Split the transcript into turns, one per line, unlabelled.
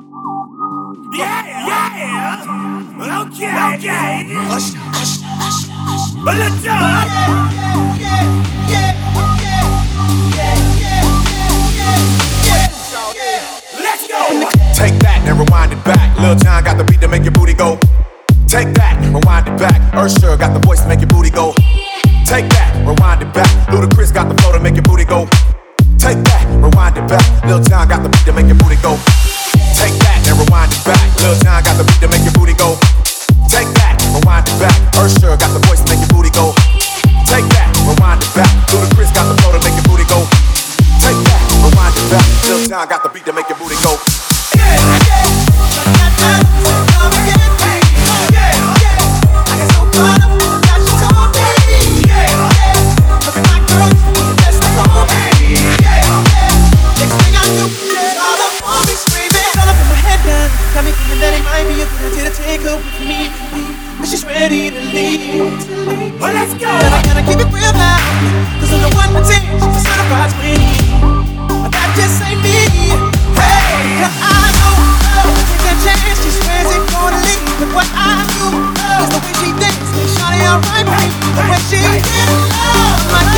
Yeah, yeah. Okay, okay. Hush, hush, hush, hush. But let's go. Yeah, yeah, yeah, Let's go.
Take that and rewind it back. Lil Jon got the beat to make your booty go. Take that, rewind it back. Usher got the voice to make your booty go. Take that, rewind it back. Ludacris got the flow to make your booty go. Take that, rewind it back. Lil Jon got the beat to make your booty go. Lil Jon got the beat to make your booty go. Take that, rewind it back. Usher got the and she's ready to leave. Well, let's go. But I gotta keep it real now, cause I'm the one to teach, she's a certified sweetie. But that just ain't me. Hey, cause I
know, oh, take that chance, she swears it's gonna leave. But what I do, oh, is the way she thinks,
and shawty alright,
baby, the way she did, oh, my